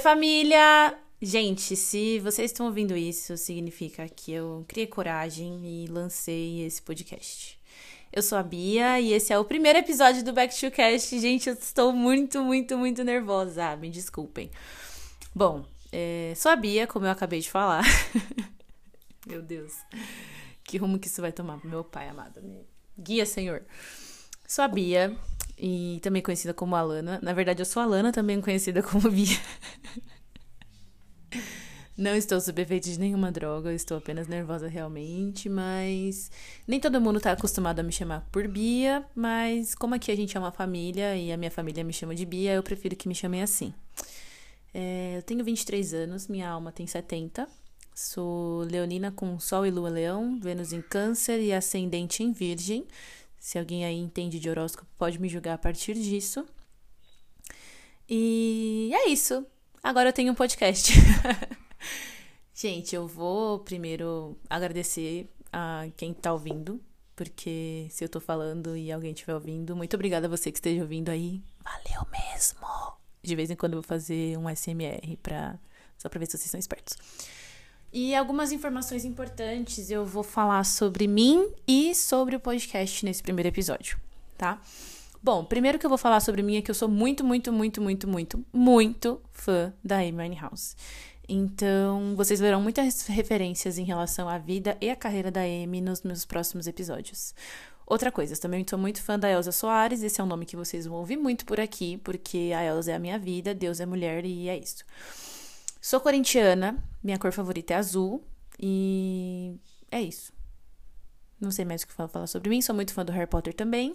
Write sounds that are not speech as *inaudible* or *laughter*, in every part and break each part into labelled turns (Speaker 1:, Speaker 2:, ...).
Speaker 1: família! Gente, se vocês estão ouvindo isso, significa que eu criei coragem e lancei esse podcast. Eu sou a Bia e esse é o primeiro episódio do Back to Cast. Gente, eu estou muito, muito, muito nervosa. Me desculpem. Bom, é, sou a Bia, como eu acabei de falar. *laughs* meu Deus. Que rumo que isso vai tomar? Meu pai amado. Guia, Senhor. Sou a Bia e também conhecida como Alana. Na verdade, eu sou Alana, também conhecida como *laughs* Bia. Não estou sob efeito de nenhuma droga, estou apenas nervosa realmente, mas nem todo mundo está acostumado a me chamar por Bia, mas como aqui a gente é uma família e a minha família me chama de Bia, eu prefiro que me chamem assim. É, eu tenho 23 anos, minha alma tem 70. Sou leonina com Sol e Lua Leão, Vênus em Câncer e Ascendente em Virgem. Se alguém aí entende de horóscopo, pode me julgar a partir disso. E é isso. Agora eu tenho um podcast. *laughs* Gente, eu vou primeiro agradecer a quem tá ouvindo, porque se eu tô falando e alguém estiver ouvindo, muito obrigada a você que esteja ouvindo aí. Valeu mesmo! De vez em quando eu vou fazer um SMR pra, só pra ver se vocês são espertos. E algumas informações importantes eu vou falar sobre mim e sobre o podcast nesse primeiro episódio, tá? Bom, primeiro que eu vou falar sobre mim é que eu sou muito, muito, muito, muito, muito, muito fã da Amy Winehouse. Então, vocês verão muitas referências em relação à vida e à carreira da Amy nos meus próximos episódios. Outra coisa, também sou muito fã da Elsa Soares, esse é um nome que vocês vão ouvir muito por aqui, porque a Elsa é a minha vida, Deus é mulher e é isso. Sou corintiana, minha cor favorita é azul e é isso. Não sei mais o que falar sobre mim, sou muito fã do Harry Potter também.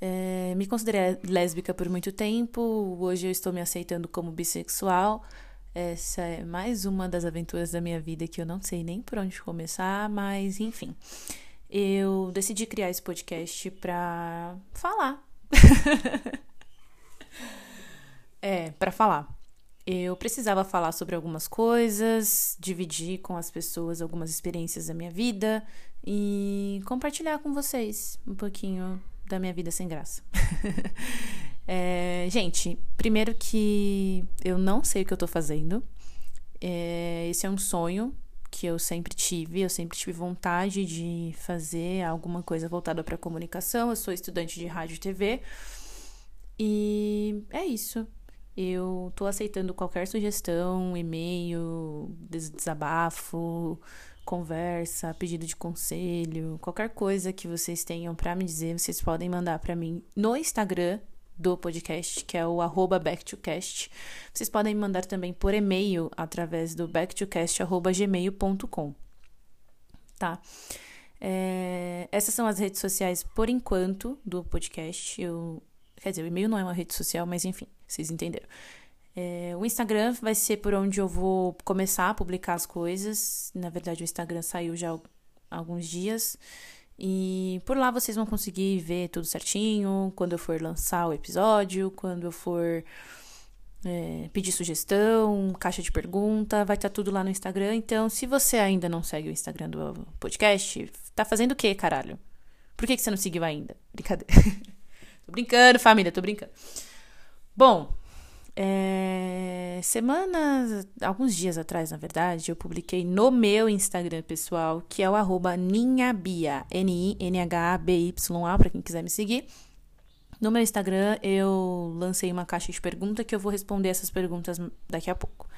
Speaker 1: É, me considerei lésbica por muito tempo, hoje eu estou me aceitando como bissexual. Essa é mais uma das aventuras da minha vida que eu não sei nem por onde começar, mas enfim. Eu decidi criar esse podcast pra falar. *laughs* é, pra falar. Eu precisava falar sobre algumas coisas, dividir com as pessoas algumas experiências da minha vida e compartilhar com vocês um pouquinho da minha vida sem graça. *laughs* É, gente, primeiro que eu não sei o que eu tô fazendo. É, esse é um sonho que eu sempre tive. Eu sempre tive vontade de fazer alguma coisa voltada para comunicação. Eu sou estudante de rádio e TV. E é isso. Eu tô aceitando qualquer sugestão, e-mail, desabafo, conversa, pedido de conselho, qualquer coisa que vocês tenham para me dizer, vocês podem mandar para mim no Instagram do podcast, que é o arroba backtocast. Vocês podem mandar também por e-mail através do backtocast.gmail.com. Tá? É, essas são as redes sociais por enquanto do podcast. Eu, quer dizer, o e-mail não é uma rede social, mas enfim, vocês entenderam. É, o Instagram vai ser por onde eu vou começar a publicar as coisas. Na verdade, o Instagram saiu já há alguns dias. E por lá vocês vão conseguir ver tudo certinho, quando eu for lançar o episódio, quando eu for é, pedir sugestão, caixa de pergunta, vai estar tá tudo lá no Instagram. Então, se você ainda não segue o Instagram do podcast, tá fazendo o quê, caralho? Por que, que você não seguiu ainda? Brincadeira. *laughs* tô brincando, família, tô brincando. Bom, é, semanas, alguns dias atrás, na verdade, eu publiquei no meu Instagram pessoal, que é o arroba ninhabia, N-I-N-H-A-B-Y-A, para quem quiser me seguir. No meu Instagram, eu lancei uma caixa de pergunta que eu vou responder essas perguntas daqui a pouco,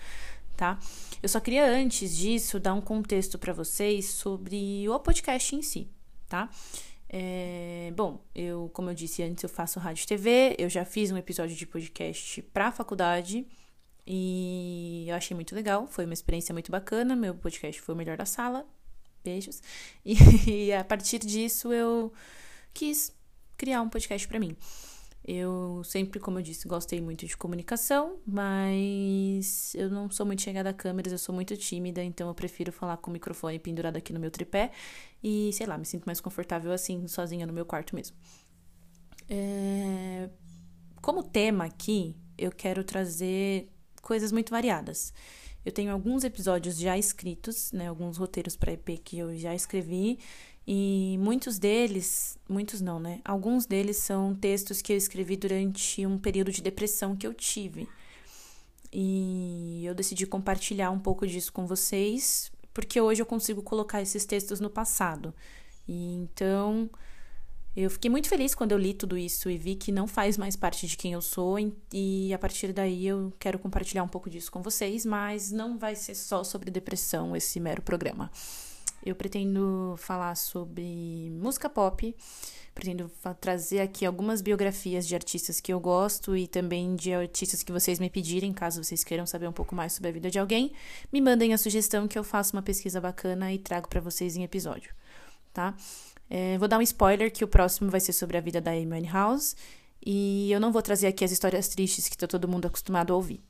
Speaker 1: tá? Eu só queria, antes disso, dar um contexto para vocês sobre o podcast em si, tá? É, bom, eu, como eu disse antes, eu faço rádio e TV, eu já fiz um episódio de podcast para a faculdade e eu achei muito legal, foi uma experiência muito bacana, meu podcast foi o melhor da sala, beijos. *laughs* E, e a partir disso eu quis criar um podcast para mim. Eu sempre, como eu disse, gostei muito de comunicação, mas eu não sou muito chegada a câmeras, eu sou muito tímida, então eu prefiro falar com o microfone pendurado aqui no meu tripé e, sei lá, me sinto mais confortável assim, sozinha no meu quarto mesmo. É... Como tema aqui, eu quero trazer coisas muito variadas. Eu tenho alguns episódios já escritos, né, alguns roteiros para EP que eu já escrevi e muitos deles, muitos não, né? Alguns deles são textos que eu escrevi durante um período de depressão que eu tive. e eu decidi compartilhar um pouco disso com vocês, porque hoje eu consigo colocar esses textos no passado. E então eu fiquei muito feliz quando eu li tudo isso e vi que não faz mais parte de quem eu sou, e a partir daí eu quero compartilhar um pouco disso com vocês, mas não vai ser só sobre depressão esse mero programa. Eu pretendo falar sobre música pop, pretendo trazer aqui algumas biografias de artistas que eu gosto e também de artistas que vocês me pedirem, caso vocês queiram saber um pouco mais sobre a vida de alguém, me mandem a sugestão que eu faço uma pesquisa bacana e trago para vocês em episódio, tá? É, vou dar um spoiler que o próximo vai ser sobre a vida da Amy House e eu não vou trazer aqui as histórias tristes que tá todo mundo acostumado a ouvir,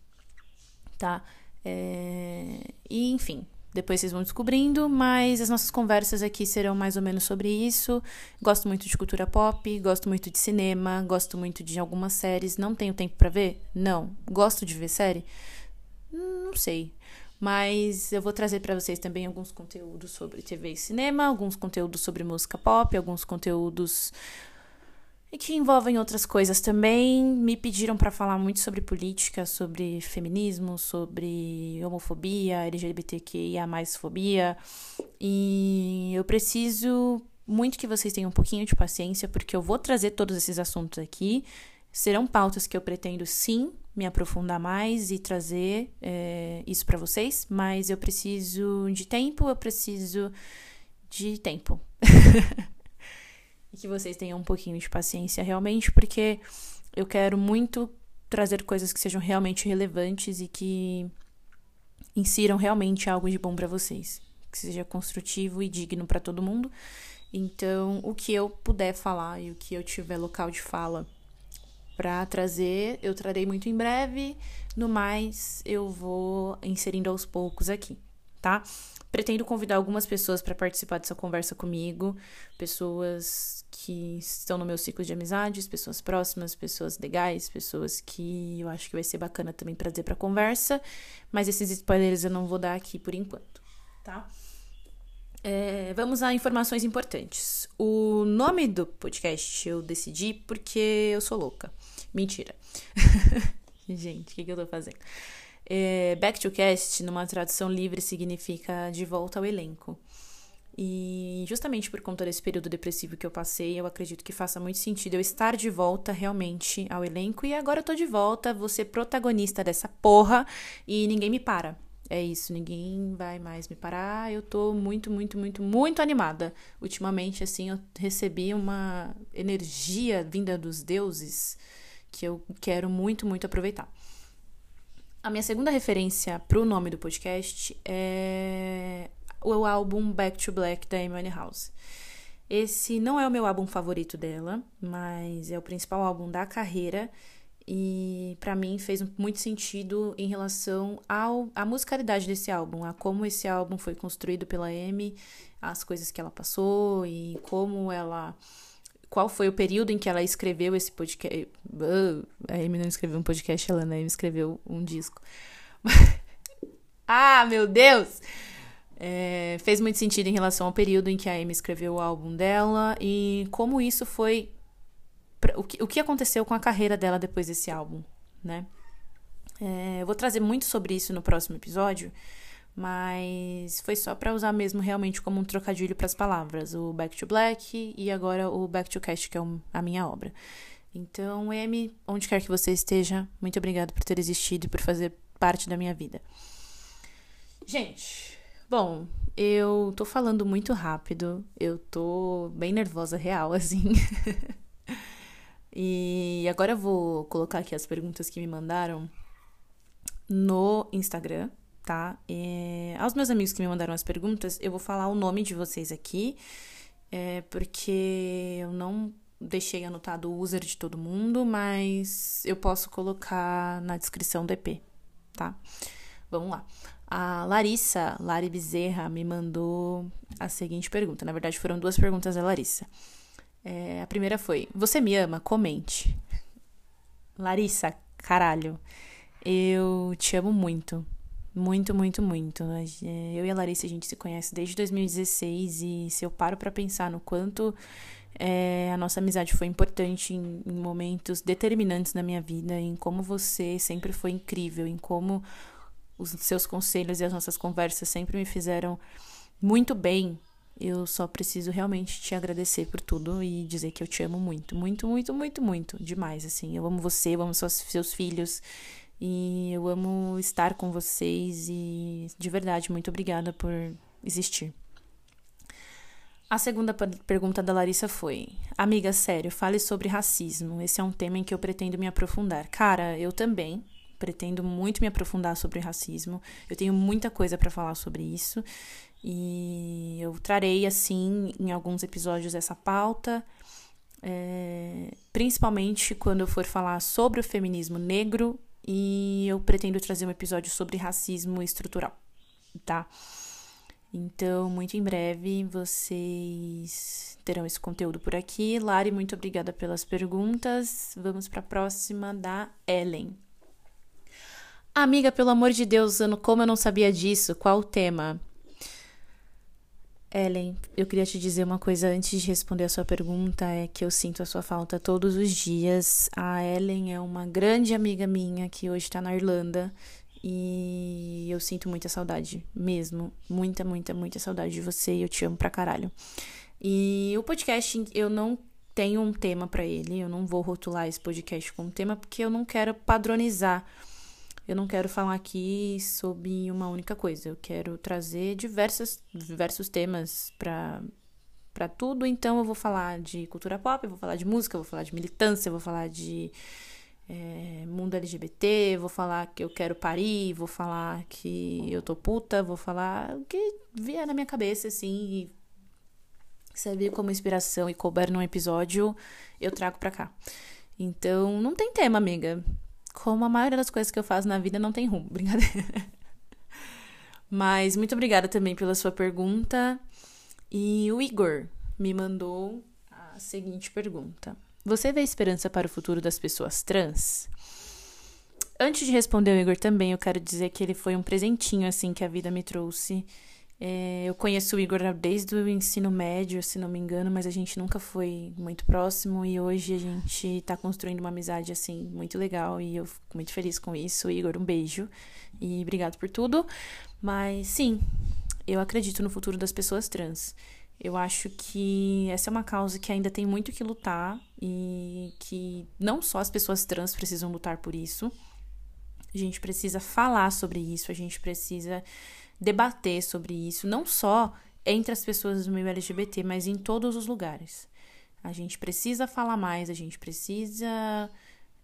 Speaker 1: tá? É, e enfim, depois vocês vão descobrindo, mas as nossas conversas aqui serão mais ou menos sobre isso. Gosto muito de cultura pop, gosto muito de cinema, gosto muito de algumas séries. Não tenho tempo para ver? Não. Gosto de ver série? Não sei. Mas eu vou trazer para vocês também alguns conteúdos sobre TV e cinema, alguns conteúdos sobre música pop, alguns conteúdos que envolvem outras coisas também. Me pediram para falar muito sobre política, sobre feminismo, sobre homofobia, LGBTQIA fobia. E eu preciso muito que vocês tenham um pouquinho de paciência, porque eu vou trazer todos esses assuntos aqui. Serão pautas que eu pretendo sim me aprofundar mais e trazer é, isso para vocês, mas eu preciso de tempo, eu preciso de tempo. *laughs* e que vocês tenham um pouquinho de paciência realmente, porque eu quero muito trazer coisas que sejam realmente relevantes e que insiram realmente algo de bom para vocês, que seja construtivo e digno para todo mundo. Então, o que eu puder falar e o que eu tiver local de fala para trazer, eu trarei muito em breve. No mais, eu vou inserindo aos poucos aqui, tá? Pretendo convidar algumas pessoas para participar dessa conversa comigo, pessoas que estão no meu ciclo de amizades, pessoas próximas, pessoas legais, pessoas que eu acho que vai ser bacana também trazer para conversa, mas esses spoilers eu não vou dar aqui por enquanto, tá? É, vamos a informações importantes. O nome do podcast eu decidi porque eu sou louca. Mentira. *laughs* Gente, o que, que eu tô fazendo? É, back to cast, numa tradução livre, significa de volta ao elenco. E justamente por conta desse período depressivo que eu passei, eu acredito que faça muito sentido eu estar de volta realmente ao elenco. E agora eu tô de volta, vou ser protagonista dessa porra e ninguém me para. É isso, ninguém vai mais me parar. Eu tô muito, muito, muito, muito animada. Ultimamente, assim, eu recebi uma energia vinda dos deuses que eu quero muito, muito aproveitar. A minha segunda referência pro nome do podcast é o álbum Back to Black da Amy House. Esse não é o meu álbum favorito dela, mas é o principal álbum da carreira e para mim fez muito sentido em relação ao, à musicalidade desse álbum, a como esse álbum foi construído pela Amy, as coisas que ela passou e como ela qual foi o período em que ela escreveu esse podcast. a Amy não escreveu um podcast, ela né, escreveu um disco. *laughs* ah, meu Deus! É, fez muito sentido em relação ao período em que a Amy escreveu o álbum dela e como isso foi o que, o que aconteceu com a carreira dela depois desse álbum, né? É, eu vou trazer muito sobre isso no próximo episódio, mas foi só para usar mesmo realmente como um trocadilho para as palavras, o Back to Black e agora o Back to Cast, que é a minha obra. Então, M, onde quer que você esteja, muito obrigado por ter existido e por fazer parte da minha vida. Gente, bom, eu tô falando muito rápido, eu tô bem nervosa real, *laughs* assim. E agora eu vou colocar aqui as perguntas que me mandaram no Instagram, tá? É, aos meus amigos que me mandaram as perguntas, eu vou falar o nome de vocês aqui, é, porque eu não deixei anotado o user de todo mundo, mas eu posso colocar na descrição do EP, tá? Vamos lá. A Larissa, Lari Bezerra, me mandou a seguinte pergunta. Na verdade, foram duas perguntas da Larissa. É, a primeira foi: Você me ama? Comente. Larissa, caralho. Eu te amo muito. Muito, muito, muito. Eu e a Larissa, a gente se conhece desde 2016 e se eu paro para pensar no quanto É, a nossa amizade foi importante em, em momentos determinantes na minha vida, em como você sempre foi incrível, em como os seus conselhos e as nossas conversas sempre me fizeram muito bem. Eu só preciso realmente te agradecer por tudo e dizer que eu te amo muito, muito, muito, muito, muito, demais, assim. Eu amo você, eu amo seus, seus filhos e eu amo estar com vocês e de verdade, muito obrigada por existir. A segunda pergunta da Larissa foi: Amiga, sério, fale sobre racismo. Esse é um tema em que eu pretendo me aprofundar. Cara, eu também pretendo muito me aprofundar sobre racismo. Eu tenho muita coisa para falar sobre isso e eu trarei assim em alguns episódios essa pauta, é, principalmente quando eu for falar sobre o feminismo negro e eu pretendo trazer um episódio sobre racismo estrutural, tá? Então, muito em breve vocês terão esse conteúdo por aqui. Lari, muito obrigada pelas perguntas. Vamos para a próxima da Ellen. Amiga, pelo amor de Deus, como eu não sabia disso? Qual o tema? Ellen, eu queria te dizer uma coisa antes de responder a sua pergunta, é que eu sinto a sua falta todos os dias. A Ellen é uma grande amiga minha que hoje está na Irlanda e eu sinto muita saudade, mesmo. Muita, muita, muita saudade de você e eu te amo pra caralho. E o podcast, eu não tenho um tema para ele, eu não vou rotular esse podcast como tema porque eu não quero padronizar. Eu não quero falar aqui sobre uma única coisa. Eu quero trazer diversas, diversos temas para para tudo. Então eu vou falar de cultura pop, vou falar de música, vou falar de militância, vou falar de é, mundo LGBT, vou falar que eu quero parir, vou falar que eu tô puta, vou falar o que vier na minha cabeça, assim, e servir como inspiração e couber num episódio, eu trago pra cá. Então, não tem tema, amiga. Como a maioria das coisas que eu faço na vida não tem rumo, *laughs* brincadeira. Mas muito obrigada também pela sua pergunta. E o Igor me mandou a seguinte pergunta. Você vê esperança para o futuro das pessoas trans? Antes de responder o Igor também, eu quero dizer que ele foi um presentinho, assim, que a vida me trouxe. É, eu conheço o Igor desde o ensino médio, se não me engano, mas a gente nunca foi muito próximo e hoje a gente está construindo uma amizade, assim, muito legal e eu fico muito feliz com isso. Igor, um beijo e obrigado por tudo. Mas sim, eu acredito no futuro das pessoas trans. Eu acho que essa é uma causa que ainda tem muito que lutar e que não só as pessoas trans precisam lutar por isso. A gente precisa falar sobre isso, a gente precisa debater sobre isso, não só entre as pessoas do meio LGBT, mas em todos os lugares. A gente precisa falar mais, a gente precisa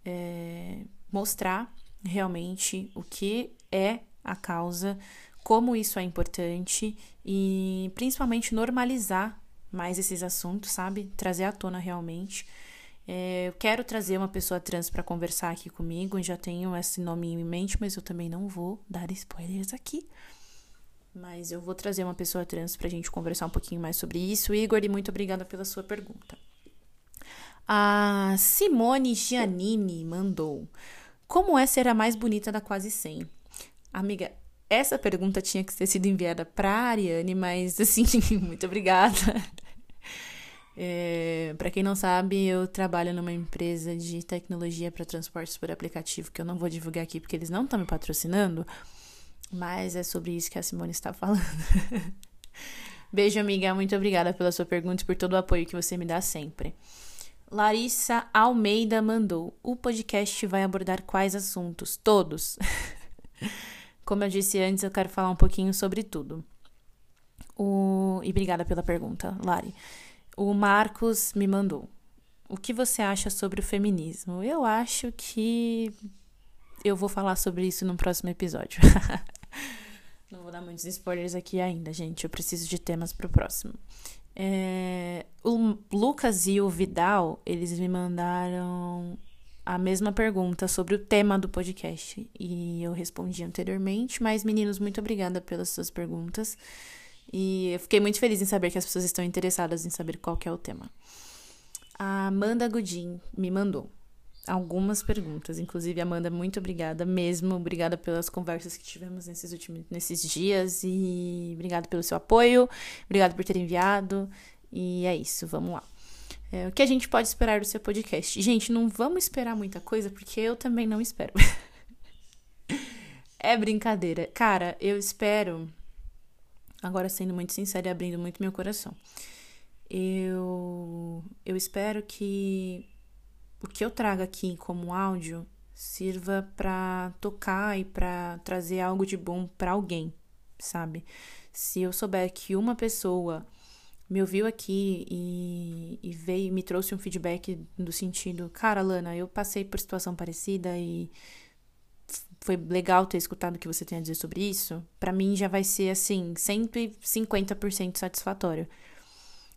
Speaker 1: é, mostrar realmente o que é a causa, como isso é importante e principalmente normalizar mais esses assuntos, sabe? Trazer à tona realmente. É, eu quero trazer uma pessoa trans para conversar aqui comigo, já tenho esse nome em mente, mas eu também não vou dar spoilers aqui. Mas eu vou trazer uma pessoa trans pra gente conversar um pouquinho mais sobre isso. Igor, e muito obrigada pela sua pergunta. A Simone Giannini mandou: Como é ser a mais bonita da quase 100? Amiga, essa pergunta tinha que ter sido enviada para a Ariane, mas assim, *laughs* muito obrigada. É, para quem não sabe, eu trabalho numa empresa de tecnologia para transportes por aplicativo, que eu não vou divulgar aqui porque eles não estão me patrocinando, mas é sobre isso que a Simone está falando. *laughs* Beijo, amiga. Muito obrigada pela sua pergunta e por todo o apoio que você me dá sempre. Larissa Almeida mandou: O podcast vai abordar quais assuntos? Todos. *laughs* Como eu disse antes, eu quero falar um pouquinho sobre tudo. O... E obrigada pela pergunta, Lari. O Marcos me mandou. O que você acha sobre o feminismo? Eu acho que eu vou falar sobre isso no próximo episódio. *laughs* *laughs* Não vou dar muitos spoilers aqui ainda, gente. Eu preciso de temas para o próximo. É... O Lucas e o Vidal, eles me mandaram a mesma pergunta sobre o tema do podcast e eu respondi anteriormente, mas meninos, muito obrigada pelas suas perguntas. E eu fiquei muito feliz em saber que as pessoas estão interessadas em saber qual é o tema. A Amanda Godin me mandou algumas perguntas. Inclusive, Amanda, muito obrigada mesmo. Obrigada pelas conversas que tivemos nesses últimos nesses dias e obrigada pelo seu apoio. Obrigada por ter enviado. E é isso, vamos lá. É, o que a gente pode esperar do seu podcast? Gente, não vamos esperar muita coisa, porque eu também não espero. *laughs* é brincadeira. Cara, eu espero. Agora, sendo muito sincera e abrindo muito meu coração. Eu, eu espero que o que eu trago aqui como áudio sirva para tocar e para trazer algo de bom para alguém, sabe? Se eu souber que uma pessoa me ouviu aqui e, e veio me trouxe um feedback do sentido, cara, Lana, eu passei por situação parecida e foi legal ter escutado o que você tem a dizer sobre isso, para mim já vai ser assim, 150% satisfatório.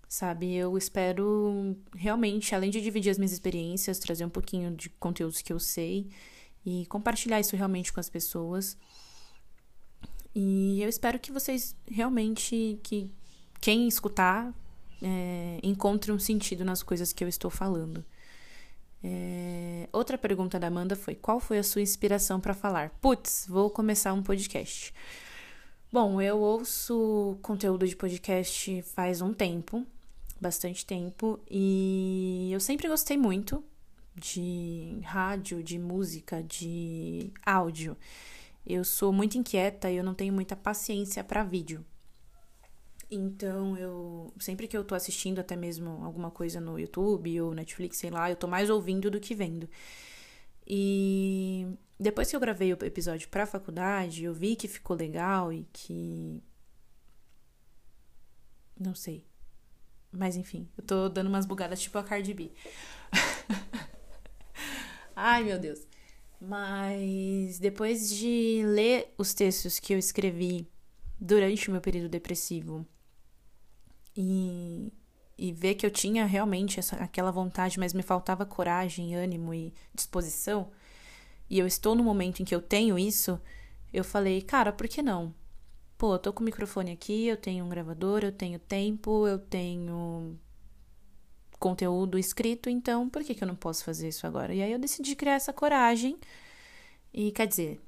Speaker 1: Sabe, eu espero realmente, além de dividir as minhas experiências, trazer um pouquinho de conteúdos que eu sei e compartilhar isso realmente com as pessoas. E eu espero que vocês realmente, que quem escutar é, encontre um sentido nas coisas que eu estou falando. É, outra pergunta da Amanda foi: qual foi a sua inspiração para falar? Putz, vou começar um podcast. Bom, eu ouço conteúdo de podcast faz um tempo, bastante tempo, e eu sempre gostei muito de rádio, de música, de áudio. Eu sou muito inquieta e eu não tenho muita paciência para vídeo. Então, eu sempre que eu tô assistindo até mesmo alguma coisa no YouTube ou Netflix, sei lá, eu tô mais ouvindo do que vendo. E depois que eu gravei o episódio pra faculdade, eu vi que ficou legal e que não sei. Mas enfim, eu tô dando umas bugadas tipo a Cardi B. *laughs* Ai, meu Deus. Mas depois de ler os textos que eu escrevi durante o meu período depressivo e, e ver que eu tinha realmente essa, aquela vontade, mas me faltava coragem, ânimo e disposição, e eu estou no momento em que eu tenho isso, eu falei, cara, por que não? Pô, eu tô com o microfone aqui, eu tenho um gravador, eu tenho tempo, eu tenho conteúdo escrito, então por que, que eu não posso fazer isso agora? E aí eu decidi criar essa coragem. E quer dizer,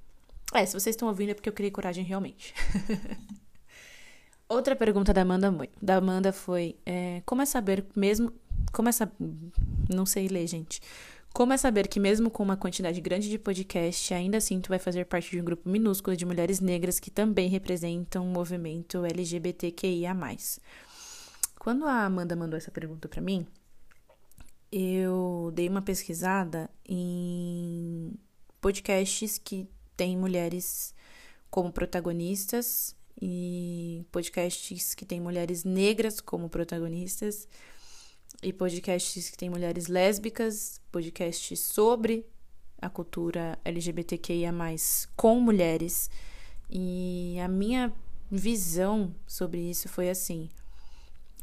Speaker 1: é, se vocês estão ouvindo é porque eu criei coragem realmente. *laughs* Outra pergunta da Amanda, da Amanda foi: é, como é saber mesmo. Como é saber. Não sei ler, gente. Como é saber que, mesmo com uma quantidade grande de podcast, ainda assim tu vai fazer parte de um grupo minúsculo de mulheres negras que também representam o movimento LGBTQIA. Quando a Amanda mandou essa pergunta para mim, eu dei uma pesquisada em podcasts que têm mulheres como protagonistas e podcasts que têm mulheres negras como protagonistas, e podcasts que têm mulheres lésbicas, podcasts sobre a cultura LGBTQIA, com mulheres. E a minha visão sobre isso foi assim: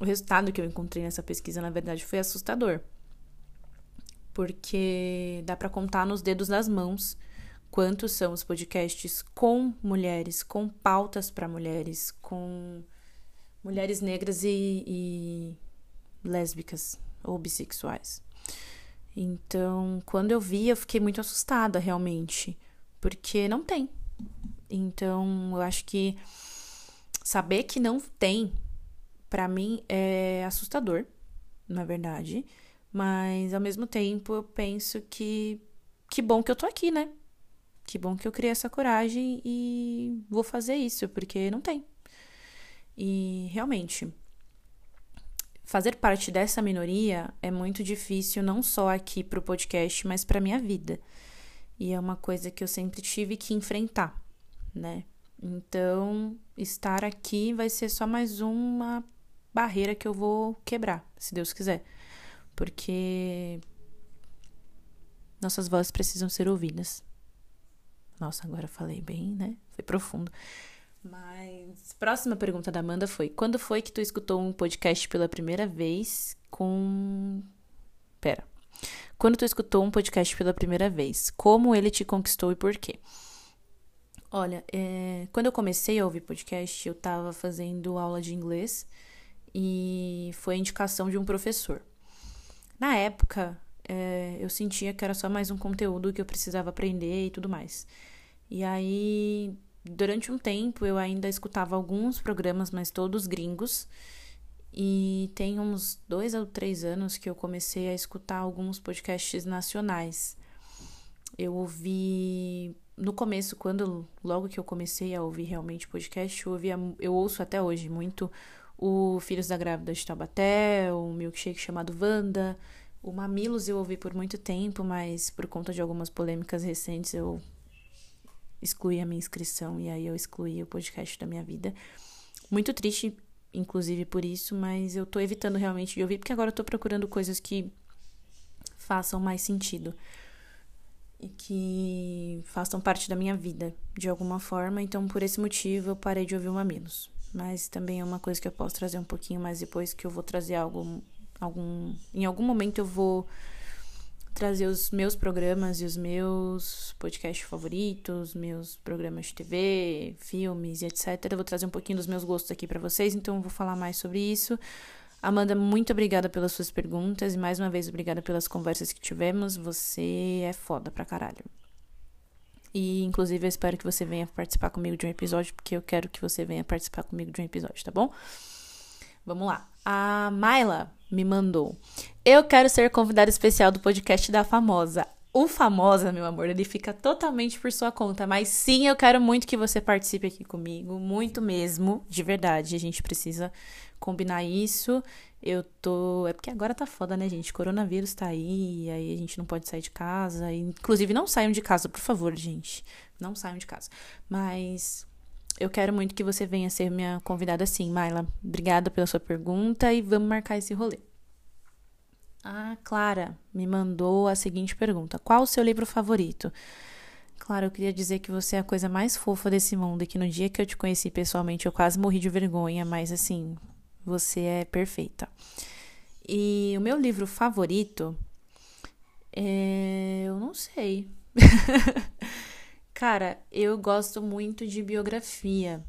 Speaker 1: o resultado que eu encontrei nessa pesquisa, na verdade, foi assustador. Porque dá para contar nos dedos das mãos quantos são os podcasts com mulheres, com pautas para mulheres, com mulheres negras e, e lésbicas ou bissexuais. Então, quando eu vi, eu fiquei muito assustada realmente, porque não tem. Então, eu acho que saber que não tem, para mim, é assustador, na verdade. Mas, ao mesmo tempo, eu penso que que bom que eu tô aqui, né? Que bom que eu criei essa coragem e vou fazer isso, porque não tem. E realmente, fazer parte dessa minoria é muito difícil, não só aqui para o podcast, mas para minha vida. E é uma coisa que eu sempre tive que enfrentar, né? Então, estar aqui vai ser só mais uma barreira que eu vou quebrar, se Deus quiser. Porque nossas vozes precisam ser ouvidas. Nossa, agora falei bem, né? Foi profundo. Mas próxima pergunta da Amanda foi: quando foi que tu escutou um podcast pela primeira vez com Pera. Quando tu escutou um podcast pela primeira vez, como ele te conquistou e por quê? Olha, é... quando eu comecei a ouvir podcast, eu tava fazendo aula de inglês e foi a indicação de um professor. Na época, é, eu sentia que era só mais um conteúdo que eu precisava aprender e tudo mais. E aí, durante um tempo, eu ainda escutava alguns programas, mas todos gringos. E tem uns dois ou três anos que eu comecei a escutar alguns podcasts nacionais. Eu ouvi no começo, quando logo que eu comecei a ouvir realmente podcast, eu, ouvia, eu ouço até hoje muito o Filhos da Grávida de Taubaté, o Milkshake chamado Wanda, o Mamilos eu ouvi por muito tempo, mas por conta de algumas polêmicas recentes eu excluí a minha inscrição e aí eu excluí o podcast da minha vida. Muito triste, inclusive por isso, mas eu tô evitando realmente de ouvir, porque agora eu tô procurando coisas que façam mais sentido e que façam parte da minha vida de alguma forma. Então, por esse motivo, eu parei de ouvir uma menos. Mas também é uma coisa que eu posso trazer um pouquinho mais depois, que eu vou trazer algo, algum, em algum momento eu vou trazer os meus programas e os meus podcasts favoritos, meus programas de TV, filmes e etc. Eu vou trazer um pouquinho dos meus gostos aqui para vocês, então eu vou falar mais sobre isso. Amanda, muito obrigada pelas suas perguntas e mais uma vez obrigada pelas conversas que tivemos. Você é foda pra caralho. E inclusive eu espero que você venha participar comigo de um episódio, porque eu quero que você venha participar comigo de um episódio, tá bom? Vamos lá. A Myla me mandou. Eu quero ser convidada especial do podcast da famosa. O famosa, meu amor, ele fica totalmente por sua conta. Mas sim, eu quero muito que você participe aqui comigo. Muito mesmo, de verdade. A gente precisa combinar isso. Eu tô. É porque agora tá foda, né, gente? Coronavírus tá aí, aí a gente não pode sair de casa. Inclusive, não saiam de casa, por favor, gente. Não saiam de casa. Mas eu quero muito que você venha ser minha convidada sim, Maila. Obrigada pela sua pergunta e vamos marcar esse rolê. A Clara me mandou a seguinte pergunta: Qual o seu livro favorito? Clara, eu queria dizer que você é a coisa mais fofa desse mundo e que no dia que eu te conheci pessoalmente eu quase morri de vergonha, mas assim, você é perfeita. E o meu livro favorito é... eu não sei. *laughs* Cara, eu gosto muito de biografia.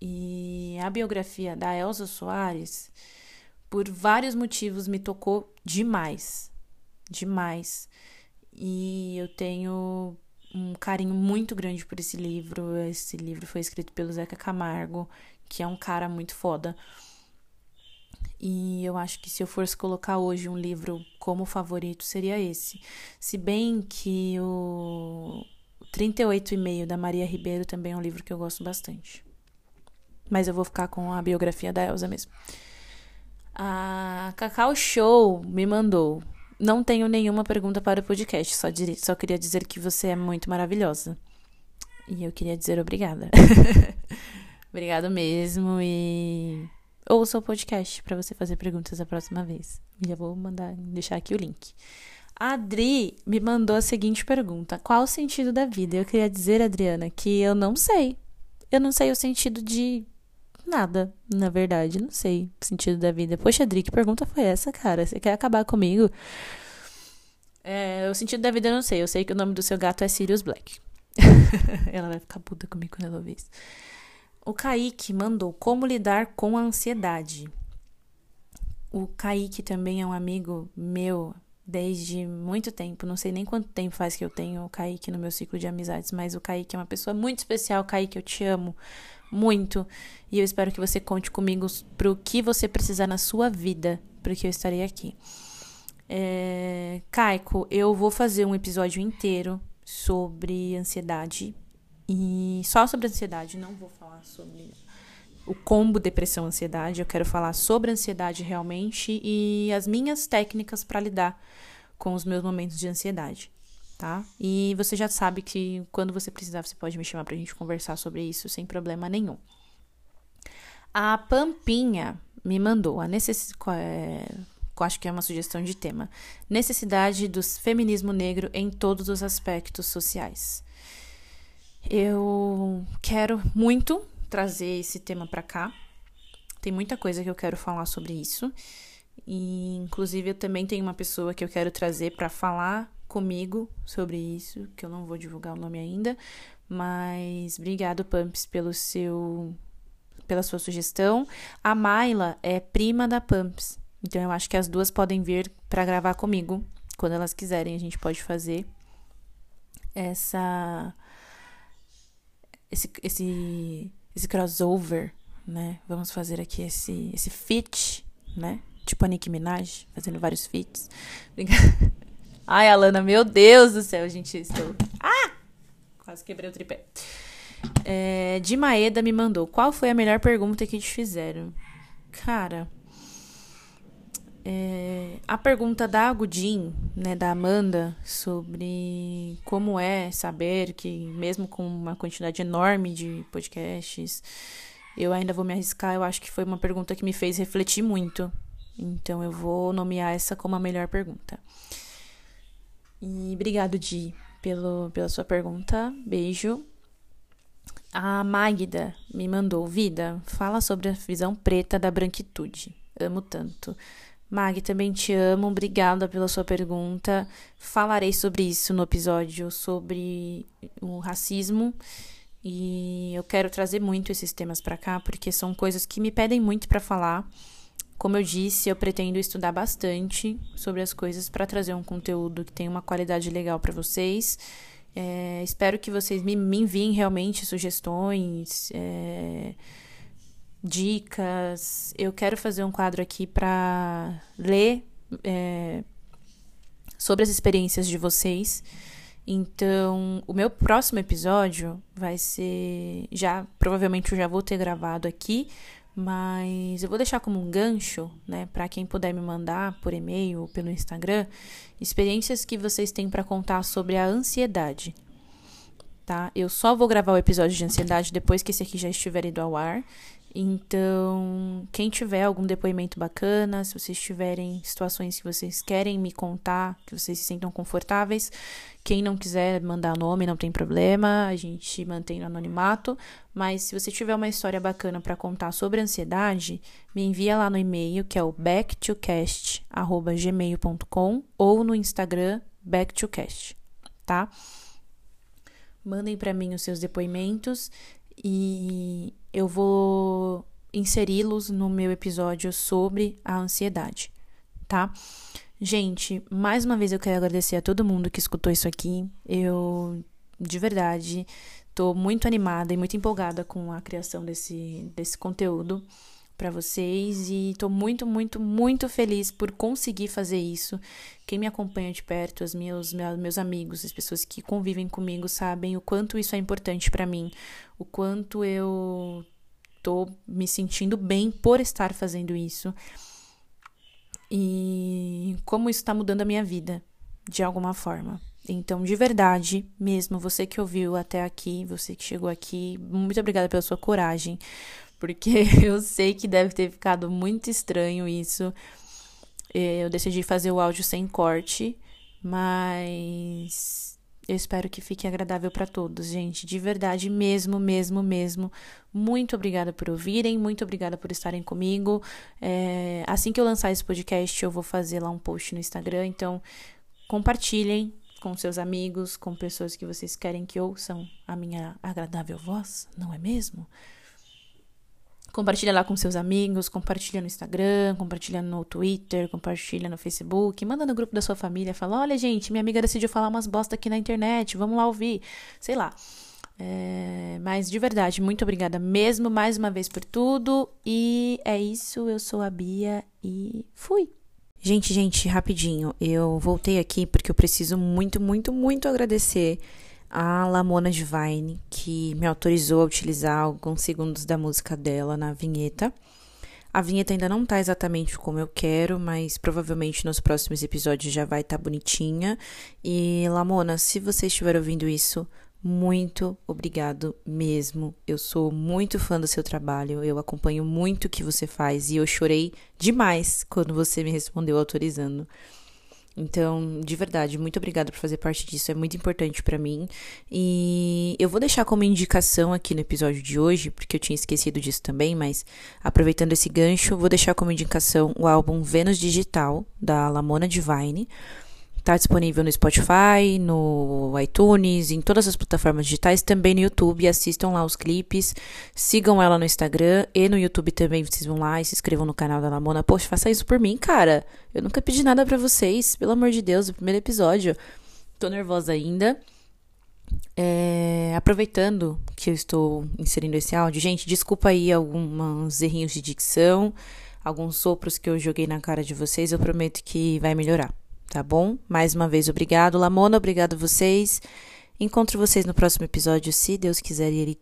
Speaker 1: E a biografia da Elsa Soares, por vários motivos, me tocou demais. Demais. E eu tenho um carinho muito grande por esse livro. Esse livro foi escrito pelo Zeca Camargo, que é um cara muito foda. E eu acho que se eu fosse colocar hoje um livro como favorito, seria esse. Se bem que o 38,5 da Maria Ribeiro também é um livro que eu gosto bastante. Mas eu vou ficar com a biografia da Elsa mesmo. A Cacau Show me mandou. Não tenho nenhuma pergunta para o podcast, só, só queria dizer que você é muito maravilhosa. E eu queria dizer obrigada. *laughs* Obrigado mesmo e ouça o podcast para você fazer perguntas a próxima vez. Já vou mandar deixar aqui o link. A Adri me mandou a seguinte pergunta: Qual o sentido da vida? Eu queria dizer, Adriana, que eu não sei. Eu não sei o sentido de nada, na verdade. Não sei o sentido da vida. Poxa, Adri, que pergunta foi essa, cara? Você quer acabar comigo? É, o sentido da vida eu não sei. Eu sei que o nome do seu gato é Sirius Black. *laughs* ela vai ficar puta comigo quando ela ouvir isso. O Kaique mandou como lidar com a ansiedade. O Kaique também é um amigo meu desde muito tempo. Não sei nem quanto tempo faz que eu tenho o Kaique no meu ciclo de amizades, mas o Kaique é uma pessoa muito especial. Kaique, eu te amo muito. E eu espero que você conte comigo pro que você precisar na sua vida, porque eu estarei aqui. É... Caico, eu vou fazer um episódio inteiro sobre ansiedade. E só sobre ansiedade, não vou falar sobre o combo depressão ansiedade. Eu quero falar sobre ansiedade realmente e as minhas técnicas para lidar com os meus momentos de ansiedade, tá? E você já sabe que quando você precisar, você pode me chamar pra gente conversar sobre isso sem problema nenhum. A Pampinha me mandou a necessidade. É, acho que é uma sugestão de tema. Necessidade do feminismo negro em todos os aspectos sociais. Eu quero muito trazer esse tema para cá. Tem muita coisa que eu quero falar sobre isso. E inclusive eu também tenho uma pessoa que eu quero trazer para falar comigo sobre isso, que eu não vou divulgar o nome ainda, mas obrigado Pumps pelo seu pela sua sugestão. A Mayla é prima da Pumps. Então eu acho que as duas podem vir para gravar comigo quando elas quiserem, a gente pode fazer essa esse esse esse crossover, né? Vamos fazer aqui esse, esse fit, né? Tipo a Nicki Minaj, fazendo vários fits. *laughs* Ai, Alana, meu Deus do céu, gente, estou... Ah! Quase quebrei o tripé. É, de Maeda me mandou, qual foi a melhor pergunta que te fizeram? Cara... É, a pergunta da Agudin, né, da Amanda, sobre como é saber que, mesmo com uma quantidade enorme de podcasts, eu ainda vou me arriscar. Eu acho que foi uma pergunta que me fez refletir muito. Então eu vou nomear essa como a melhor pergunta. E obrigado, Di, pelo, pela sua pergunta. Beijo. A Magda me mandou: Vida, fala sobre a visão preta da branquitude. Amo tanto. Mag, também te amo, obrigada pela sua pergunta. Falarei sobre isso no episódio sobre o racismo e eu quero trazer muito esses temas para cá porque são coisas que me pedem muito para falar. Como eu disse, eu pretendo estudar bastante sobre as coisas para trazer um conteúdo que tenha uma qualidade legal para vocês. É, espero que vocês me, me enviem realmente sugestões. É, dicas. Eu quero fazer um quadro aqui para ler é, sobre as experiências de vocês. Então, o meu próximo episódio vai ser. Já, provavelmente eu já vou ter gravado aqui, mas eu vou deixar como um gancho, né, para quem puder me mandar por e-mail ou pelo Instagram, experiências que vocês têm para contar sobre a ansiedade. Tá? Eu só vou gravar o episódio de ansiedade depois que esse aqui já estiver indo ao ar. Então, quem tiver algum depoimento bacana, se vocês tiverem situações que vocês querem me contar, que vocês se sintam confortáveis, quem não quiser mandar nome, não tem problema, a gente mantém no anonimato. Mas se você tiver uma história bacana para contar sobre ansiedade, me envia lá no e-mail que é o backtocast@gmail.com ou no Instagram backtocast, tá? Mandem para mim os seus depoimentos e eu vou inseri-los no meu episódio sobre a ansiedade, tá? Gente, mais uma vez eu quero agradecer a todo mundo que escutou isso aqui. Eu, de verdade, tô muito animada e muito empolgada com a criação desse, desse conteúdo para vocês e tô muito, muito, muito feliz por conseguir fazer isso. Quem me acompanha de perto, os meus, meus amigos, as pessoas que convivem comigo sabem o quanto isso é importante para mim, o quanto eu tô me sentindo bem por estar fazendo isso e como isso está mudando a minha vida de alguma forma. Então, de verdade, mesmo você que ouviu até aqui, você que chegou aqui, muito obrigada pela sua coragem, porque *laughs* eu sei que deve ter ficado muito estranho isso. É, eu decidi fazer o áudio sem corte, mas eu espero que fique agradável para todos, gente. De verdade, mesmo, mesmo, mesmo. Muito obrigada por ouvirem, muito obrigada por estarem comigo. É, assim que eu lançar esse podcast, eu vou fazer lá um post no Instagram, então compartilhem com seus amigos, com pessoas que vocês querem que ouçam a minha agradável voz, não é mesmo? Compartilha lá com seus amigos, compartilha no Instagram, compartilha no Twitter, compartilha no Facebook, manda no grupo da sua família, fala, olha gente, minha amiga decidiu falar umas bosta aqui na internet, vamos lá ouvir, sei lá. É, mas de verdade, muito obrigada mesmo mais uma vez por tudo. E é isso, eu sou a Bia e fui! Gente, gente, rapidinho, eu voltei aqui porque eu preciso muito, muito, muito agradecer a Lamona Divine, que me autorizou a utilizar alguns segundos da música dela na vinheta. A vinheta ainda não tá exatamente como eu quero, mas provavelmente nos próximos episódios já vai estar tá bonitinha. E Lamona, se você estiver ouvindo isso, muito obrigado mesmo. Eu sou muito fã do seu trabalho, eu acompanho muito o que você faz e eu chorei demais quando você me respondeu autorizando. Então, de verdade, muito obrigada por fazer parte disso, é muito importante para mim. E eu vou deixar como indicação aqui no episódio de hoje, porque eu tinha esquecido disso também, mas aproveitando esse gancho, vou deixar como indicação o álbum Vênus Digital da Lamona Divine. Tá disponível no Spotify, no iTunes, em todas as plataformas digitais, também no YouTube. Assistam lá os clipes, sigam ela no Instagram e no YouTube também. Vocês vão lá e se inscrevam no canal da Lamona. Poxa, faça isso por mim, cara. Eu nunca pedi nada para vocês, pelo amor de Deus, o primeiro episódio. Tô nervosa ainda. É, aproveitando que eu estou inserindo esse áudio, gente, desculpa aí alguns errinhos de dicção, alguns sopros que eu joguei na cara de vocês, eu prometo que vai melhorar, tá bom? Mais uma vez, obrigado, Lamona, obrigado a vocês. Encontro vocês no próximo episódio, se Deus quiser Ele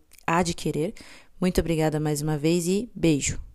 Speaker 1: querer. Muito obrigada mais uma vez e beijo.